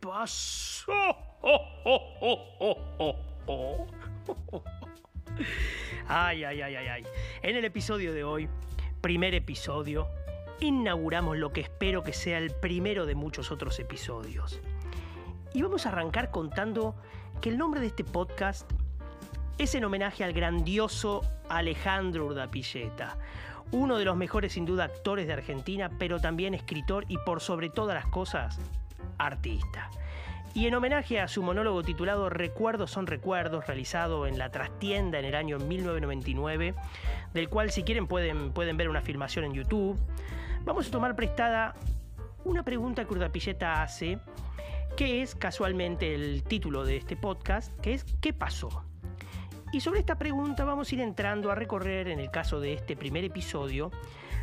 pasó? Ay, ay, ay, ay, ay. En el episodio de hoy, primer episodio, inauguramos lo que espero que sea el primero de muchos otros episodios. Y vamos a arrancar contando que el nombre de este podcast es en homenaje al grandioso Alejandro Urdapilleta, uno de los mejores sin duda actores de Argentina, pero también escritor y por sobre todas las cosas, artista. Y en homenaje a su monólogo titulado Recuerdos son recuerdos, realizado en la trastienda en el año 1999, del cual si quieren pueden, pueden ver una filmación en YouTube, vamos a tomar prestada una pregunta que Urdapilleta hace, que es casualmente el título de este podcast, que es ¿qué pasó? Y sobre esta pregunta vamos a ir entrando a recorrer, en el caso de este primer episodio,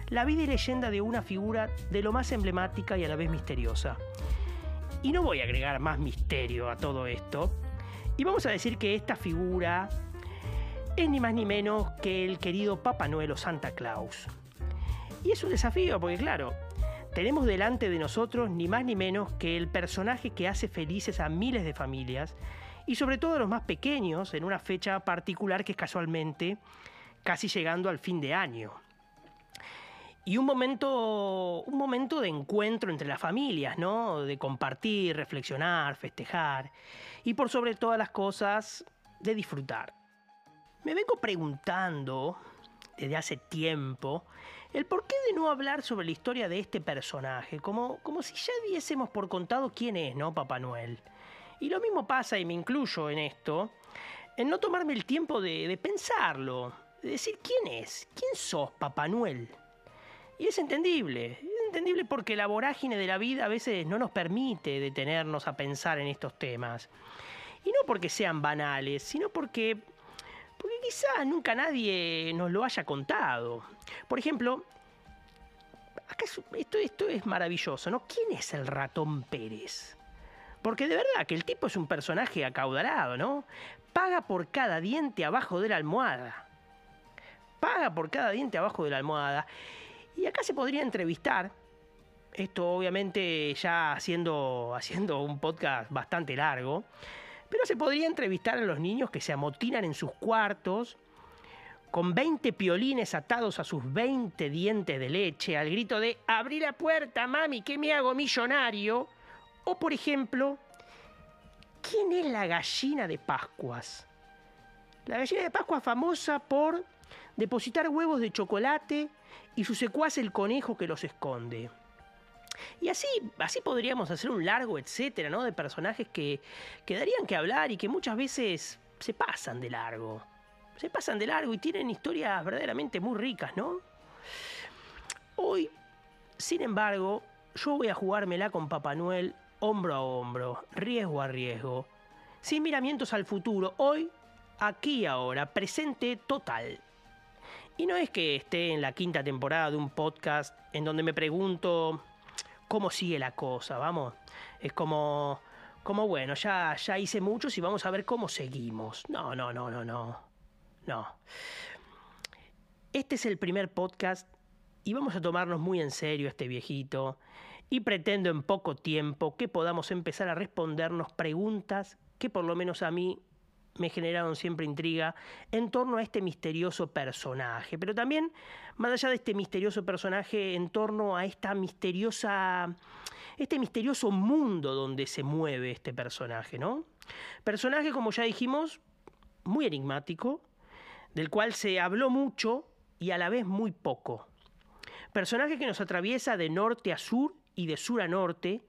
la vida y leyenda de una figura de lo más emblemática y a la vez misteriosa. Y no voy a agregar más misterio a todo esto. Y vamos a decir que esta figura es ni más ni menos que el querido Papá Noel o Santa Claus. Y es un desafío porque claro, tenemos delante de nosotros ni más ni menos que el personaje que hace felices a miles de familias y sobre todo a los más pequeños en una fecha particular que es casualmente casi llegando al fin de año. Y un momento, un momento de encuentro entre las familias, ¿no? De compartir, reflexionar, festejar y por sobre todas las cosas, de disfrutar. Me vengo preguntando desde hace tiempo el porqué de no hablar sobre la historia de este personaje, como, como si ya diésemos por contado quién es, ¿no? Papá Noel. Y lo mismo pasa, y me incluyo en esto, en no tomarme el tiempo de, de pensarlo, de decir quién es, quién sos, Papá Noel. Y es entendible, es entendible porque la vorágine de la vida a veces no nos permite detenernos a pensar en estos temas. Y no porque sean banales, sino porque, porque quizás nunca nadie nos lo haya contado. Por ejemplo, acá esto, esto es maravilloso, ¿no? ¿Quién es el ratón Pérez? Porque de verdad que el tipo es un personaje acaudalado, ¿no? Paga por cada diente abajo de la almohada. Paga por cada diente abajo de la almohada. Y acá se podría entrevistar, esto obviamente ya haciendo, haciendo un podcast bastante largo, pero se podría entrevistar a los niños que se amotinan en sus cuartos, con 20 piolines atados a sus 20 dientes de leche, al grito de abrí la puerta, mami, que me hago millonario. O por ejemplo, ¿quién es la gallina de Pascuas? La gallina de Pascua famosa por depositar huevos de chocolate y su secuaz el conejo que los esconde. Y así, así podríamos hacer un largo etcétera, ¿no? De personajes que, que darían que hablar y que muchas veces se pasan de largo. Se pasan de largo y tienen historias verdaderamente muy ricas, ¿no? Hoy, sin embargo, yo voy a jugármela con Papá Noel hombro a hombro, riesgo a riesgo, sin miramientos al futuro, hoy, aquí y ahora, presente total. Y no es que esté en la quinta temporada de un podcast en donde me pregunto cómo sigue la cosa, vamos. Es como, como bueno, ya, ya hice muchos y vamos a ver cómo seguimos. No, no, no, no, no. No. Este es el primer podcast y vamos a tomarnos muy en serio este viejito y pretendo en poco tiempo que podamos empezar a respondernos preguntas que por lo menos a mí me generaron siempre intriga en torno a este misterioso personaje, pero también más allá de este misterioso personaje en torno a esta misteriosa este misterioso mundo donde se mueve este personaje, ¿no? Personaje como ya dijimos muy enigmático, del cual se habló mucho y a la vez muy poco. Personaje que nos atraviesa de norte a sur y de sur a norte,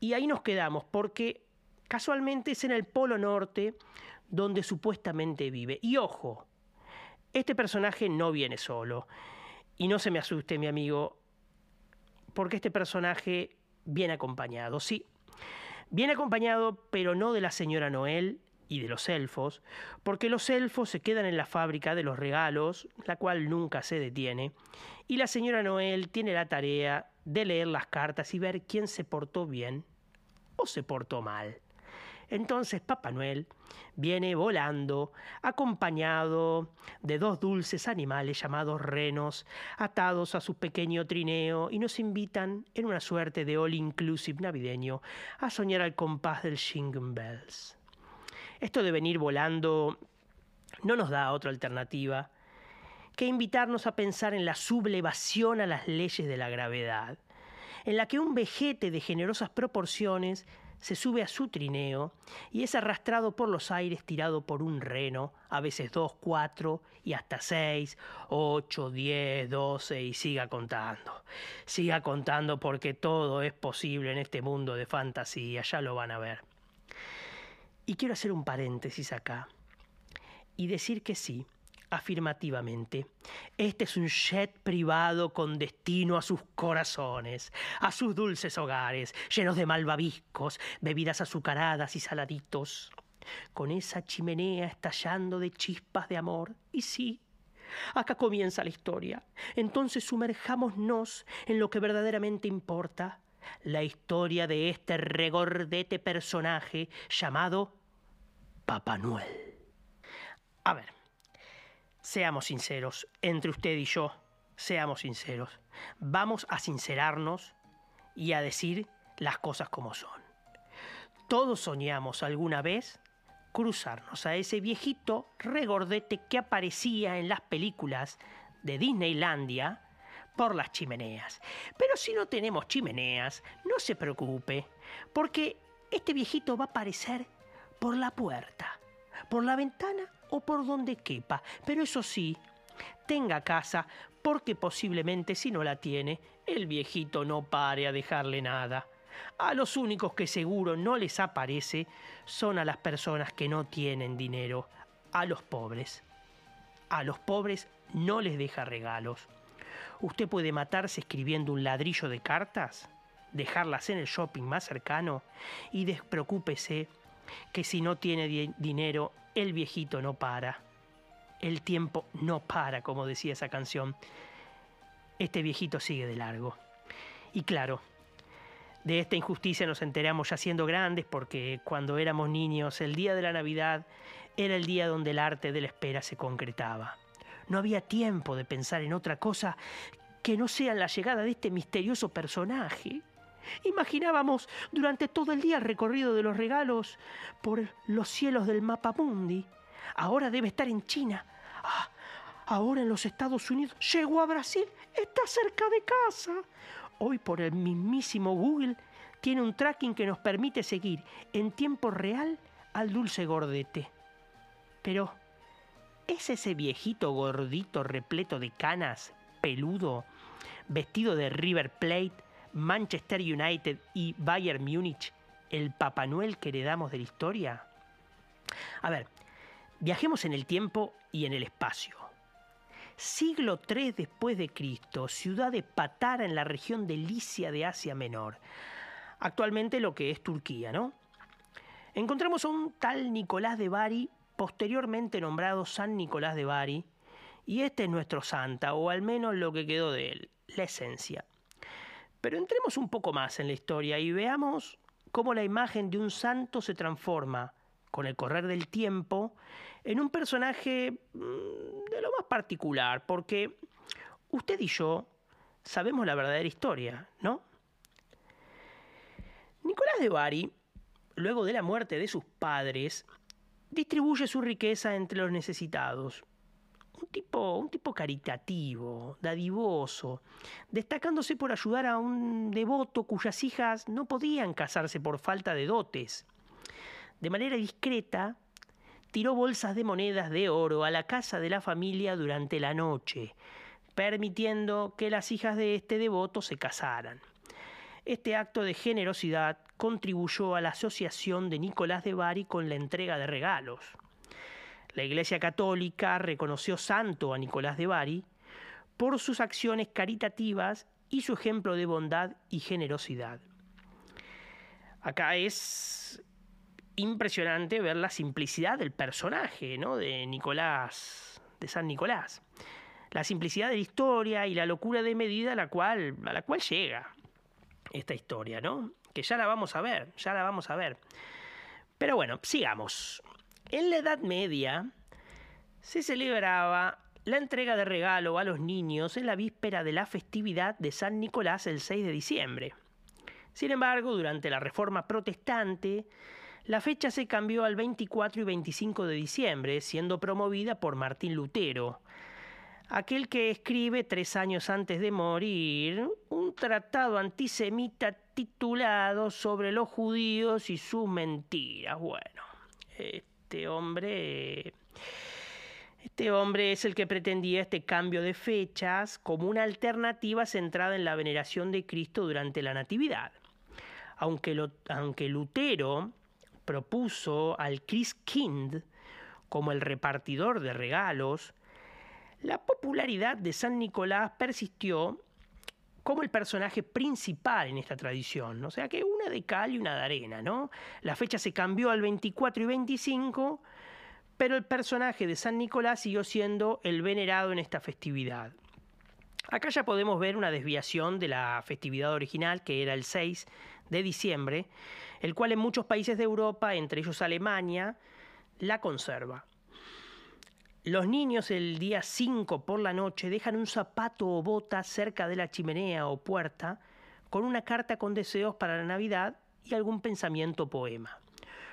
y ahí nos quedamos porque casualmente es en el polo norte donde supuestamente vive. Y ojo, este personaje no viene solo. Y no se me asuste, mi amigo, porque este personaje viene acompañado. Sí, viene acompañado, pero no de la señora Noel y de los elfos, porque los elfos se quedan en la fábrica de los regalos, la cual nunca se detiene, y la señora Noel tiene la tarea de leer las cartas y ver quién se portó bien o se portó mal. Entonces Papá Noel viene volando, acompañado de dos dulces animales llamados renos, atados a su pequeño trineo, y nos invitan, en una suerte de all inclusive navideño, a soñar al compás del Jingle Bells. Esto de venir volando no nos da otra alternativa que invitarnos a pensar en la sublevación a las leyes de la gravedad, en la que un vejete de generosas proporciones se sube a su trineo y es arrastrado por los aires tirado por un reno, a veces dos, cuatro y hasta seis, ocho, diez, doce y siga contando. Siga contando porque todo es posible en este mundo de fantasía, ya lo van a ver. Y quiero hacer un paréntesis acá y decir que sí, afirmativamente. Este es un jet privado con destino a sus corazones, a sus dulces hogares, llenos de malvaviscos, bebidas azucaradas y saladitos, con esa chimenea estallando de chispas de amor. Y sí, acá comienza la historia. Entonces sumerjámonos en lo que verdaderamente importa, la historia de este regordete personaje llamado Papá Noel. A ver, Seamos sinceros, entre usted y yo, seamos sinceros. Vamos a sincerarnos y a decir las cosas como son. Todos soñamos alguna vez cruzarnos a ese viejito regordete que aparecía en las películas de Disneylandia por las chimeneas. Pero si no tenemos chimeneas, no se preocupe, porque este viejito va a aparecer por la puerta, por la ventana o por donde quepa. Pero eso sí, tenga casa, porque posiblemente si no la tiene, el viejito no pare a dejarle nada. A los únicos que seguro no les aparece son a las personas que no tienen dinero, a los pobres. A los pobres no les deja regalos. Usted puede matarse escribiendo un ladrillo de cartas, dejarlas en el shopping más cercano y despreocúpese que si no tiene dinero el viejito no para. El tiempo no para, como decía esa canción. Este viejito sigue de largo. Y claro, de esta injusticia nos enteramos ya siendo grandes porque cuando éramos niños el día de la Navidad era el día donde el arte de la espera se concretaba. No había tiempo de pensar en otra cosa que no sea la llegada de este misterioso personaje. Imaginábamos durante todo el día el recorrido de los regalos por los cielos del mapa mundi. Ahora debe estar en China. Ah, ahora en los Estados Unidos. Llegó a Brasil. Está cerca de casa. Hoy por el mismísimo Google tiene un tracking que nos permite seguir en tiempo real al dulce gordete. Pero, ¿es ese viejito gordito repleto de canas, peludo, vestido de River Plate, Manchester United y Bayern Múnich el Papá Noel que heredamos de la historia? A ver, viajemos en el tiempo y en el espacio. Siglo III después de Cristo, ciudad de Patara en la región de Licia de Asia Menor. Actualmente lo que es Turquía, ¿no? Encontramos a un tal Nicolás de Bari, posteriormente nombrado San Nicolás de Bari, y este es nuestro santa, o al menos lo que quedó de él, la esencia. Pero entremos un poco más en la historia y veamos cómo la imagen de un santo se transforma con el correr del tiempo en un personaje mm, de lo más particular, porque usted y yo sabemos la verdadera historia, ¿no? Nicolás de Bari, luego de la muerte de sus padres, distribuye su riqueza entre los necesitados un tipo, un tipo caritativo, dadivoso, destacándose por ayudar a un devoto cuyas hijas no podían casarse por falta de dotes. De manera discreta, tiró bolsas de monedas de oro a la casa de la familia durante la noche, permitiendo que las hijas de este devoto se casaran. Este acto de generosidad contribuyó a la asociación de Nicolás de Bari con la entrega de regalos. La Iglesia Católica reconoció santo a Nicolás de Bari por sus acciones caritativas y su ejemplo de bondad y generosidad. Acá es impresionante ver la simplicidad del personaje, ¿no? De Nicolás, de San Nicolás. La simplicidad de la historia y la locura de medida a la cual, a la cual llega esta historia, ¿no? Que ya la vamos a ver, ya la vamos a ver. Pero bueno, sigamos. En la Edad Media se celebraba la entrega de regalo a los niños en la víspera de la festividad de San Nicolás el 6 de diciembre. Sin embargo, durante la Reforma Protestante, la fecha se cambió al 24 y 25 de diciembre, siendo promovida por Martín Lutero, aquel que escribe tres años antes de morir un tratado antisemita titulado Sobre los judíos y sus mentiras. Bueno, este hombre... Este hombre es el que pretendía este cambio de fechas como una alternativa centrada en la veneración de Cristo durante la Natividad. Aunque, aunque Lutero propuso al Christkind como el repartidor de regalos, la popularidad de San Nicolás persistió como el personaje principal en esta tradición. O sea que una de cal y una de arena, ¿no? La fecha se cambió al 24 y 25, pero el personaje de San Nicolás siguió siendo el venerado en esta festividad. Acá ya podemos ver una desviación de la festividad original, que era el 6 de diciembre, el cual en muchos países de Europa, entre ellos Alemania, la conserva. Los niños el día 5 por la noche dejan un zapato o bota cerca de la chimenea o puerta con una carta con deseos para la Navidad y algún pensamiento o poema.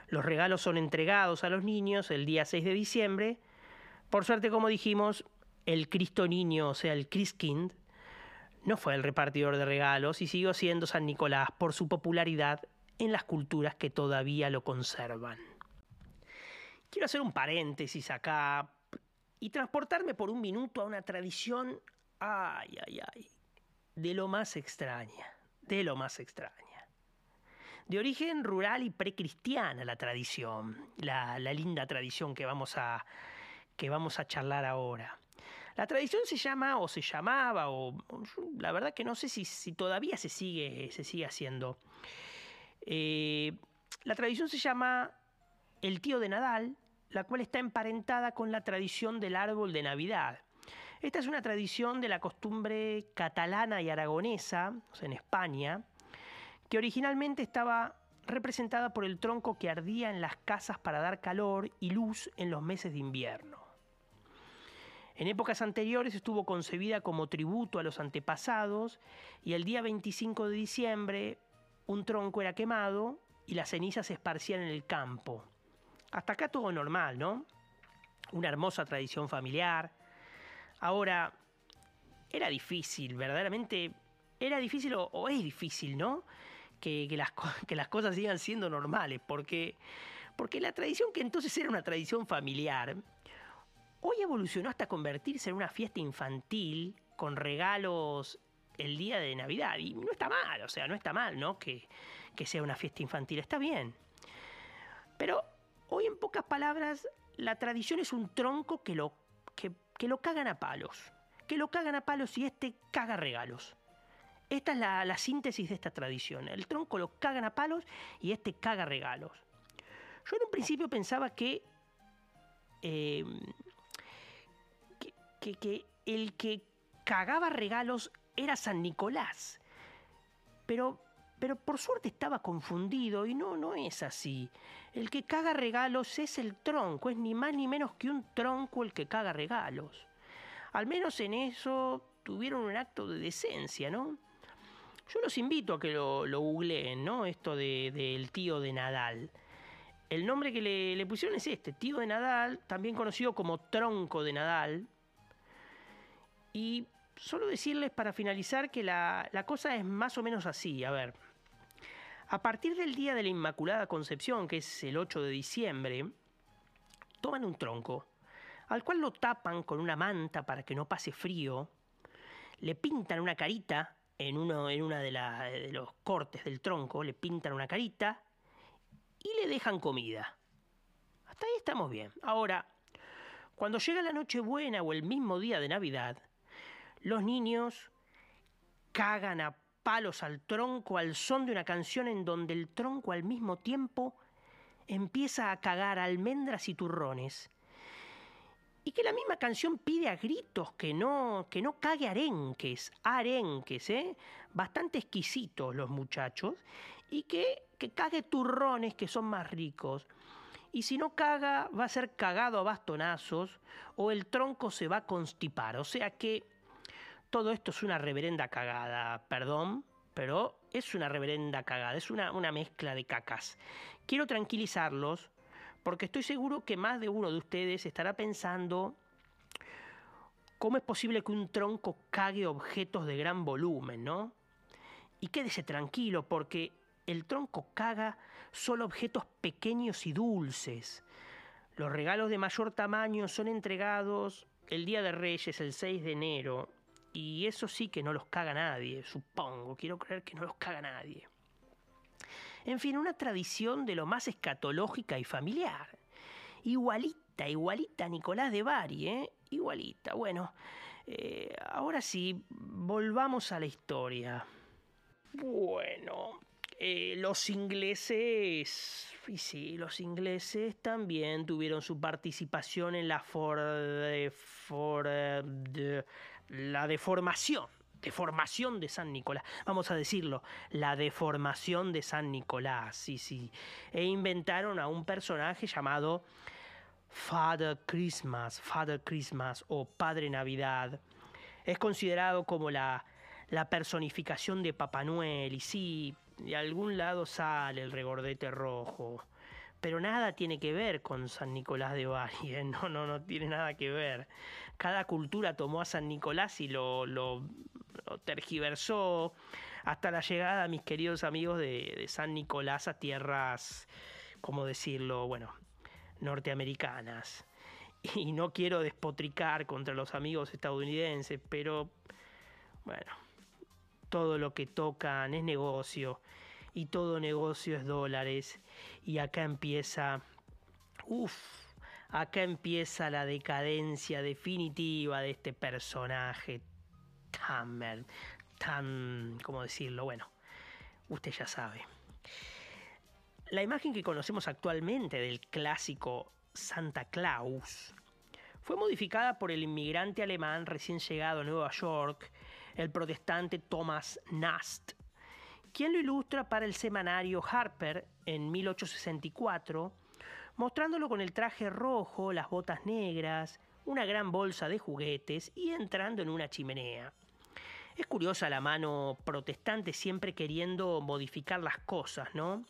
Los regalos son entregados a los niños el día 6 de diciembre. Por suerte, como dijimos, el Cristo Niño, o sea, el Christkind, no fue el repartidor de regalos y siguió siendo San Nicolás por su popularidad en las culturas que todavía lo conservan. Quiero hacer un paréntesis acá y transportarme por un minuto a una tradición, ay, ay, ay, de lo más extraña, de lo más extraña. De origen rural y precristiana la tradición, la, linda tradición que vamos, a, que vamos a charlar ahora. La tradición se llama o se llamaba, o la verdad que no sé si, si todavía se sigue, se sigue haciendo. Eh, la tradición se llama El tío de Nadal, la cual está emparentada con la tradición del árbol de Navidad. Esta es una tradición de la costumbre catalana y aragonesa, en España, que originalmente estaba representada por el tronco que ardía en las casas para dar calor y luz en los meses de invierno. En épocas anteriores estuvo concebida como tributo a los antepasados y el día 25 de diciembre un tronco era quemado y las cenizas se esparcían en el campo. Hasta acá todo normal, ¿no? Una hermosa tradición familiar. Ahora, era difícil, verdaderamente, era difícil o, es difícil, ¿no? Que, las, que, las, cosas sigan siendo normales, porque, porque la tradición que entonces era una tradición familiar, hoy evolucionó hasta convertirse en una fiesta infantil con regalos el día de Navidad. Y no está mal, o sea, no está mal, ¿no? Que, que sea una fiesta infantil, está bien. Pero Hoy, en pocas palabras, la tradición es un tronco que lo, que, lo cagan a palos. Que lo cagan a palos y este caga regalos. Esta es la, síntesis de esta tradición. El tronco lo cagan a palos y este caga regalos. Yo en un principio pensaba que, em, que, que, el que cagaba regalos era San Nicolás. Pero pero por suerte estaba confundido y no, no es así. El que caga regalos es el tronco, es ni más ni menos que un tronco el que caga regalos. Al menos en eso tuvieron un acto de decencia, ¿no? Yo los invito a que lo, lo googleen, ¿no? Esto del de, tío de Nadal. El nombre que le, pusieron es este, tío de Nadal, también conocido como tronco de Nadal. Y solo decirles para finalizar que la, la cosa es más o menos así. A ver, a partir del día de la Inmaculada Concepción, que es el 8 de diciembre, toman un tronco, al cual lo tapan con una manta para que no pase frío, le pintan una carita en uno una de, de los cortes del tronco, le pintan una carita y le dejan comida. Hasta ahí estamos bien. Ahora, cuando llega la Nochebuena o el mismo día de Navidad, los niños cagan a palos al tronco al son de una canción en donde el tronco al mismo tiempo empieza a cagar almendras y turrones. Y que la misma canción pide a gritos que no, que no cague arenques, arenques, ¿eh? Bastante exquisitos los muchachos. y que, que cague turrones que son más ricos. Y si no caga, va a ser cagado a bastonazos o el tronco se va a constipar. O sea que todo esto es una reverenda cagada, perdón, pero es una reverenda cagada, es una, una mezcla de cacas. Quiero tranquilizarlos porque estoy seguro que más de uno de ustedes estará pensando cómo es posible que un tronco cague objetos de gran volumen, ¿no? Y quédese tranquilo porque el tronco caga solo objetos pequeños y dulces. Los regalos de mayor tamaño son entregados el Día de Reyes, el 6 de enero, y eso sí que no los caga nadie, supongo, quiero creer que no los caga nadie. En fin, una tradición de lo más escatológica y familiar. Igualita, igualita a Nicolás de Bari, ¿eh? Igualita. Bueno, eh, ahora sí, volvamos a la historia. Bueno, eh, los ingleses, y sí, los ingleses también tuvieron su participación en la, for, for, de, la deformación, deformación de San Nicolás, vamos a decirlo, la deformación de San Nicolás, sí, sí, e inventaron a un personaje llamado Father Christmas, Father Christmas o Padre Navidad. Es considerado como la, la personificación de Papá Noel y sí, de algún lado sale el regordete rojo pero nada tiene que ver con San Nicolás de Bari, ¿eh? no, no, no tiene nada que ver. Cada cultura tomó a San Nicolás y lo, lo, tergiversó hasta la llegada, mis queridos amigos, de, de San Nicolás a tierras, ¿cómo decirlo? Bueno, norteamericanas. Y no quiero despotricar contra los amigos estadounidenses, pero bueno, todo lo que tocan es negocio y todo negocio es dólares. Y acá empieza, uff, acá empieza la decadencia definitiva de este personaje tan, tan, ¿cómo decirlo? Bueno, usted ya sabe. La imagen que conocemos actualmente del clásico Santa Claus fue modificada por el inmigrante alemán recién llegado a Nueva York, el protestante Thomas Nast, quien lo ilustra para el semanario Harper en 1864, mostrándolo con el traje rojo, las botas negras, una gran bolsa de juguetes y entrando en una chimenea. Es curiosa la mano protestante siempre queriendo modificar las cosas, ¿no?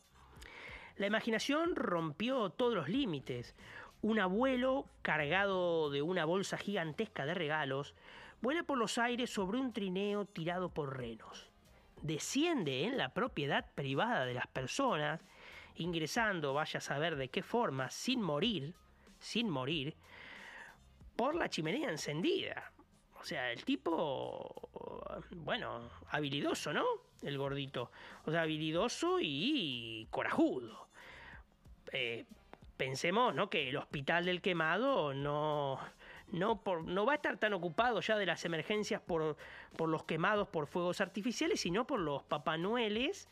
La imaginación rompió todos los límites. Un abuelo, cargado de una bolsa gigantesca de regalos, vuela por los aires sobre un trineo tirado por renos desciende en la propiedad privada de las personas, ingresando, vaya a saber de qué forma, sin morir, sin morir, por la chimenea encendida. O sea, el tipo, bueno, habilidoso, ¿no? El gordito. O sea, habilidoso y corajudo. Eh, pensemos, ¿no? Que el hospital del quemado no, no, por, no va a estar tan ocupado ya de las emergencias por, por los quemados por fuegos artificiales, sino por los papanueles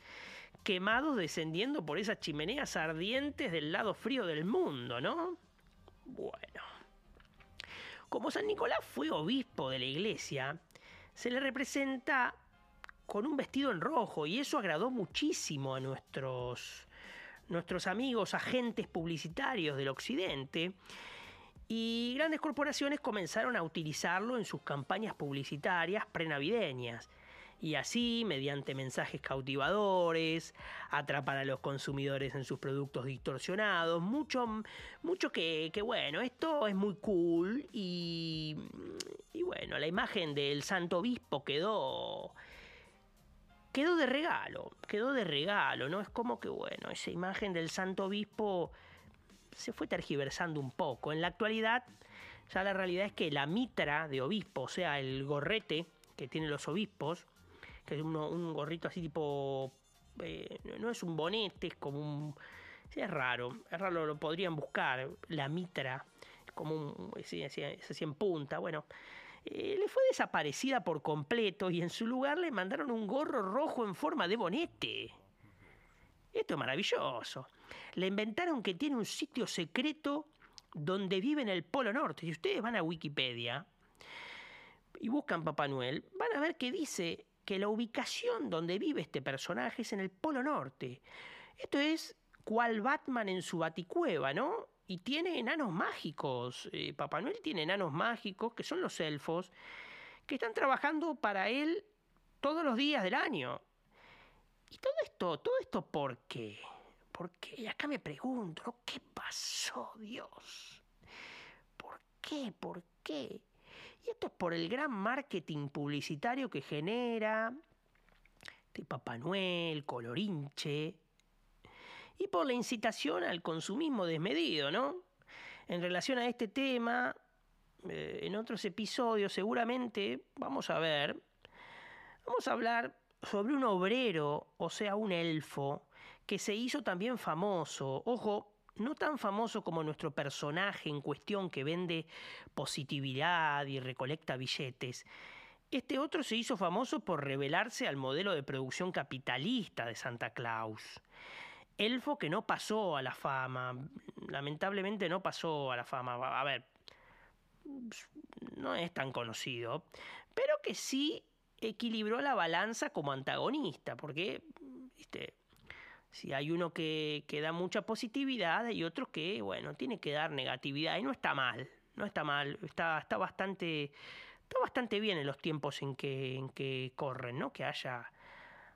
quemados descendiendo por esas chimeneas ardientes del lado frío del mundo, ¿no? Bueno. Como San Nicolás fue obispo de la iglesia, se le representa con un vestido en rojo y eso agradó muchísimo a nuestros, nuestros amigos agentes publicitarios del occidente y grandes corporaciones comenzaron a utilizarlo en sus campañas publicitarias prenavideñas. Y así, mediante mensajes cautivadores, atrapar a los consumidores en sus productos distorsionados. Mucho, mucho que, que bueno, esto es muy cool. Y, y bueno, la imagen del santo obispo quedó quedó de regalo, quedó de regalo, ¿no? Es como que, bueno, esa imagen del santo obispo se fue tergiversando un poco. En la actualidad, ya la realidad es que la mitra de obispo, o sea, el gorrete que tienen los obispos, que es un gorrito así tipo. Eh, no es un bonete, es como un. es raro, es raro, lo podrían buscar. La mitra, como un. Es así, en punta. Bueno, eh, le fue desaparecida por completo y en su lugar le mandaron un gorro rojo en forma de bonete. Esto es maravilloso. Le inventaron que tiene un sitio secreto donde vive en el Polo Norte. Si ustedes van a Wikipedia y buscan Papá Noel, van a ver que dice que la ubicación donde vive este personaje es en el Polo Norte. Esto es cual Batman en su baticueva, ¿no? Y tiene enanos mágicos. Eh, Papá Noel tiene enanos mágicos, que son los elfos, que están trabajando para él todos los días del año. Esto, todo esto, ¿por qué? ¿Por qué? Acá me pregunto, ¿qué pasó, Dios? ¿Por qué? ¿Por qué? Y esto es por el gran marketing publicitario que genera de Papá Noel, Colorinche, y por la incitación al consumismo desmedido, ¿no? En relación a este tema, eh, en otros episodios seguramente vamos a ver, vamos a hablar sobre un obrero, o sea, un elfo, que se hizo también famoso, ojo, no tan famoso como nuestro personaje en cuestión que vende positividad y recolecta billetes. Este otro se hizo famoso por revelarse al modelo de producción capitalista de Santa Claus elfo que no pasó a la fama. Lamentablemente no pasó a la fama. A ver, no es tan conocido, pero que sí equilibró la balanza como antagonista, porque, viste, si hay uno que, que da mucha positividad y otro que, bueno, tiene que dar negatividad, y no está mal, no está mal, está, está bastante, está bastante bien en los tiempos en que, en que corren, ¿no? Que haya,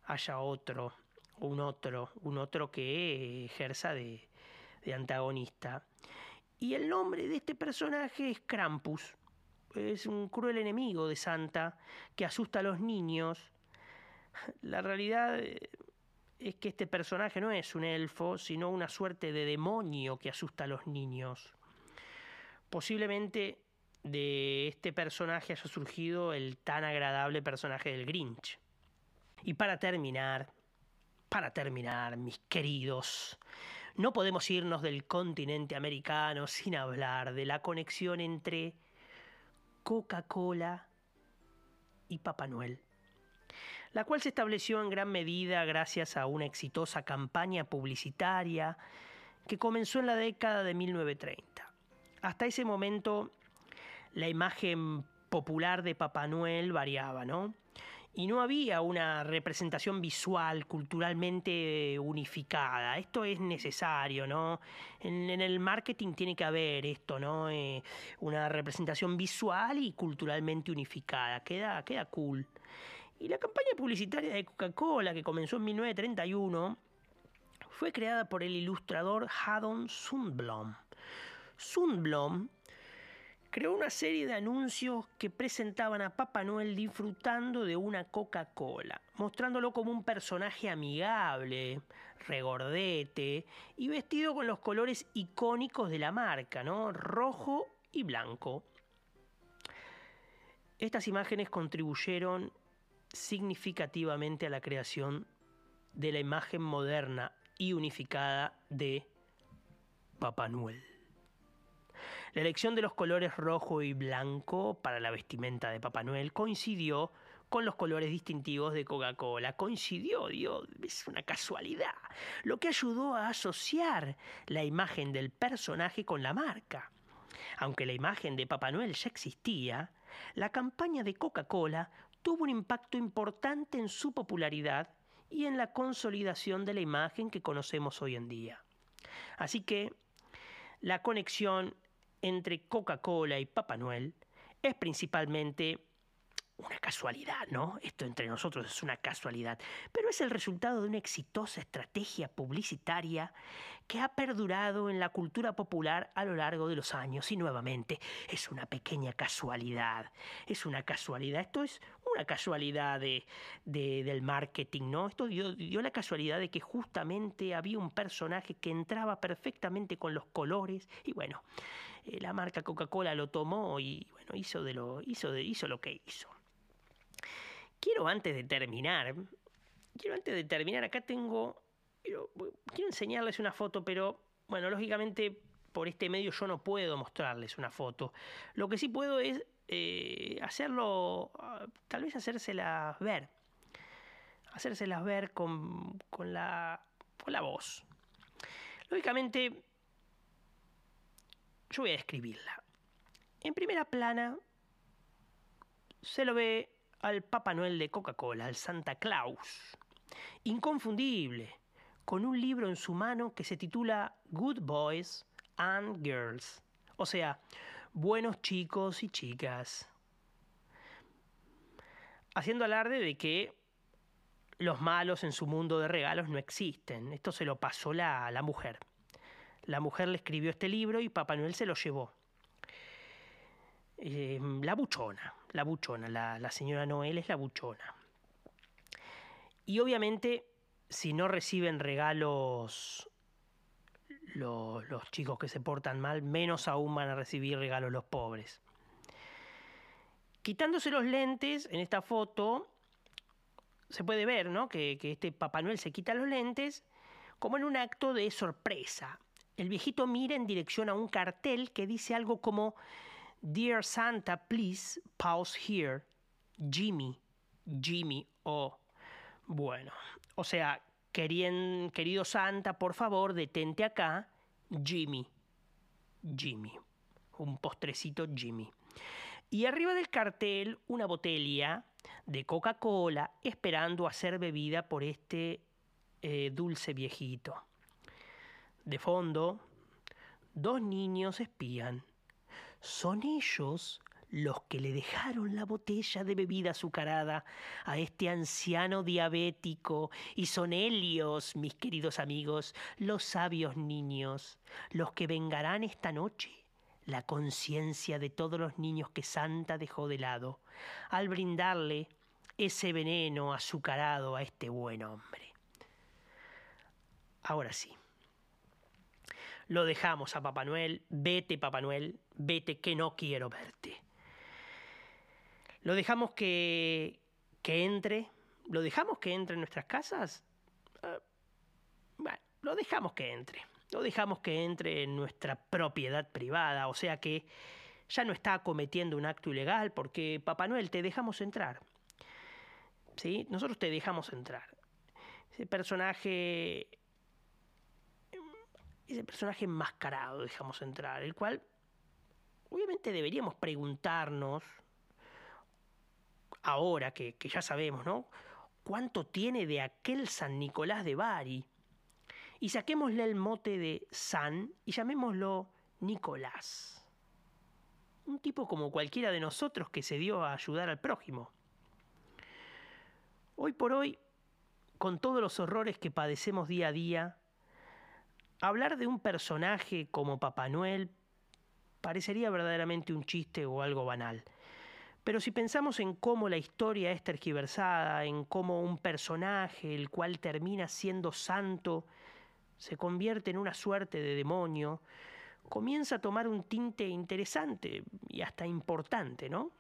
haya otro un otro, un otro que ejerza de, de antagonista. Y el nombre de este personaje es Krampus. Es un cruel enemigo de Santa que asusta a los niños. La realidad eh, es que este personaje no es un elfo, sino una suerte de demonio que asusta a los niños. Posiblemente de este personaje haya surgido el tan agradable personaje del Grinch. Y para terminar, para terminar, mis queridos, no podemos irnos del continente americano sin hablar de la conexión entre Coca-Cola y Papá Noel, la cual se estableció en gran medida gracias a una exitosa campaña publicitaria que comenzó en la década de 1930. Hasta ese momento, la imagen popular de Papá Noel variaba, ¿no? Y no había una representación visual culturalmente unificada. Esto es necesario, ¿no? En, el marketing tiene que haber esto, ¿no? Eh, una representación visual y culturalmente unificada. Queda, queda cool. Y la campaña publicitaria de Coca-Cola, que comenzó en 1931, fue creada por el ilustrador Haddon Sundblom. Sundblom creó una serie de anuncios que presentaban a Papá Noel disfrutando de una Coca-Cola, mostrándolo como un personaje amigable, regordete y vestido con los colores icónicos de la marca, ¿no? Rojo y blanco. Estas imágenes contribuyeron significativamente a la creación de la imagen moderna y unificada de Papá Noel. La elección de los colores rojo y blanco para la vestimenta de Papá Noel coincidió con los colores distintivos de Coca-Cola. Coincidió, Dios, es una casualidad, lo que ayudó a asociar la imagen del personaje con la marca. Aunque la imagen de Papá Noel ya existía, la campaña de Coca-Cola tuvo un impacto importante en su popularidad y en la consolidación de la imagen que conocemos hoy en día. Así que la conexión entre Coca-Cola y Papá Noel es principalmente una casualidad, ¿no? Esto entre nosotros es una casualidad, pero es el resultado de una exitosa estrategia publicitaria que ha perdurado en la cultura popular a lo largo de los años. Y nuevamente es una pequeña casualidad, es una casualidad, esto es una casualidad de, del marketing, ¿no? Esto dio, dio la casualidad de que justamente había un personaje que entraba perfectamente con los colores. Y bueno, eh, la marca Coca-Cola lo tomó y bueno, hizo, de lo, hizo, de, hizo lo que hizo. Quiero antes de terminar, quiero antes de terminar, acá tengo, quiero, enseñarles una foto, pero bueno, lógicamente por este medio yo no puedo mostrarles una foto. Lo que sí puedo es eh, hacerlo, tal vez hacérselas ver, hacérselas ver con, con, la, con la voz. Lógicamente, yo voy a describirla. En primera plana se lo ve al Papá Noel de Coca-Cola, al Santa Claus. Inconfundible, con un libro en su mano que se titula Good Boys and Girls, o sea, buenos chicos y chicas. Haciendo alarde de que los malos en su mundo de regalos no existen. Esto se lo pasó la, la mujer. La mujer le escribió este libro y Papá Noel se lo llevó. Eh, la buchona, la buchona, la, señora Noel es la buchona. Y obviamente, si no reciben regalos los, chicos que se portan mal, menos aún van a recibir regalos los pobres. Quitándose los lentes en esta foto, se puede ver ¿no? que, que este Papá Noel se quita los lentes como en un acto de sorpresa. El viejito mira en dirección a un cartel que dice algo como Dear Santa, please pause here. Jimmy, Jimmy, oh. Bueno, o sea, querido Santa, por favor, detente acá. Jimmy, Jimmy. Un postrecito Jimmy. Y arriba del cartel, una botella de Coca-Cola esperando a ser bebida por este eh, dulce viejito. De fondo, dos niños espían son ellos los que le dejaron la botella de bebida azucarada a este anciano diabético, y son ellos, mis queridos amigos, los sabios niños, los que vengarán esta noche la conciencia de todos los niños que Santa dejó de lado, al brindarle ese veneno azucarado a este buen hombre. Ahora sí. Lo dejamos a Papá Noel, vete Papá Noel, vete que no quiero verte. Lo dejamos que, que entre, lo dejamos que entre en nuestras casas. Ah, bueno, lo dejamos que entre, lo dejamos que entre en nuestra propiedad privada, o sea que ya no está cometiendo un acto ilegal porque Papá Noel te dejamos entrar. ¿Sí? Nosotros te dejamos entrar. Ese personaje ese personaje enmascarado dejamos entrar, el cual obviamente deberíamos preguntarnos, ahora que, que ya sabemos, ¿no? ¿Cuánto tiene de aquel San Nicolás de Bari? Y saquémosle el mote de San y llamémoslo Nicolás. Un tipo como cualquiera de nosotros que se dio a ayudar al prójimo. Hoy por hoy, con todos los horrores que padecemos día a día, Hablar de un personaje como Papá Noel parecería verdaderamente un chiste o algo banal. Pero si pensamos en cómo la historia es tergiversada, en cómo un personaje, el cual termina siendo santo, se convierte en una suerte de demonio, comienza a tomar un tinte interesante y hasta importante, ¿no?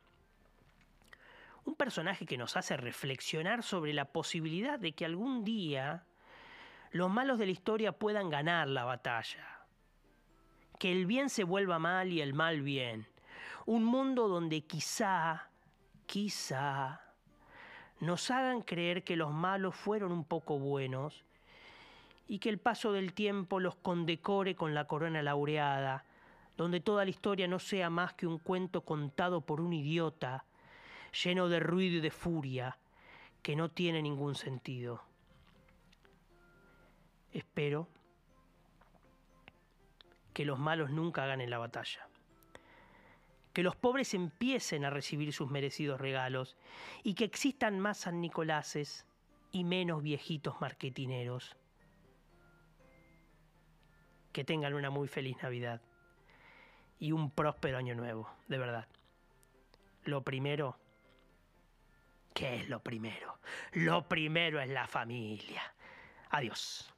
Un personaje que nos hace reflexionar sobre la posibilidad de que algún día los malos de la historia puedan ganar la batalla. Que el bien se vuelva mal y el mal bien. Un mundo donde quizá, quizá, nos hagan creer que los malos fueron un poco buenos y que el paso del tiempo los condecore con la corona laureada, donde toda la historia no sea más que un cuento contado por un idiota, lleno de ruido y de furia, que no tiene ningún sentido espero que los malos nunca ganen la batalla. Que los pobres empiecen a recibir sus merecidos regalos y que existan más San Nicoláses y menos viejitos marketineros. Que tengan una muy feliz Navidad y un próspero año nuevo, de verdad. Lo primero, ¿qué es lo primero? Lo primero es la familia. Adiós.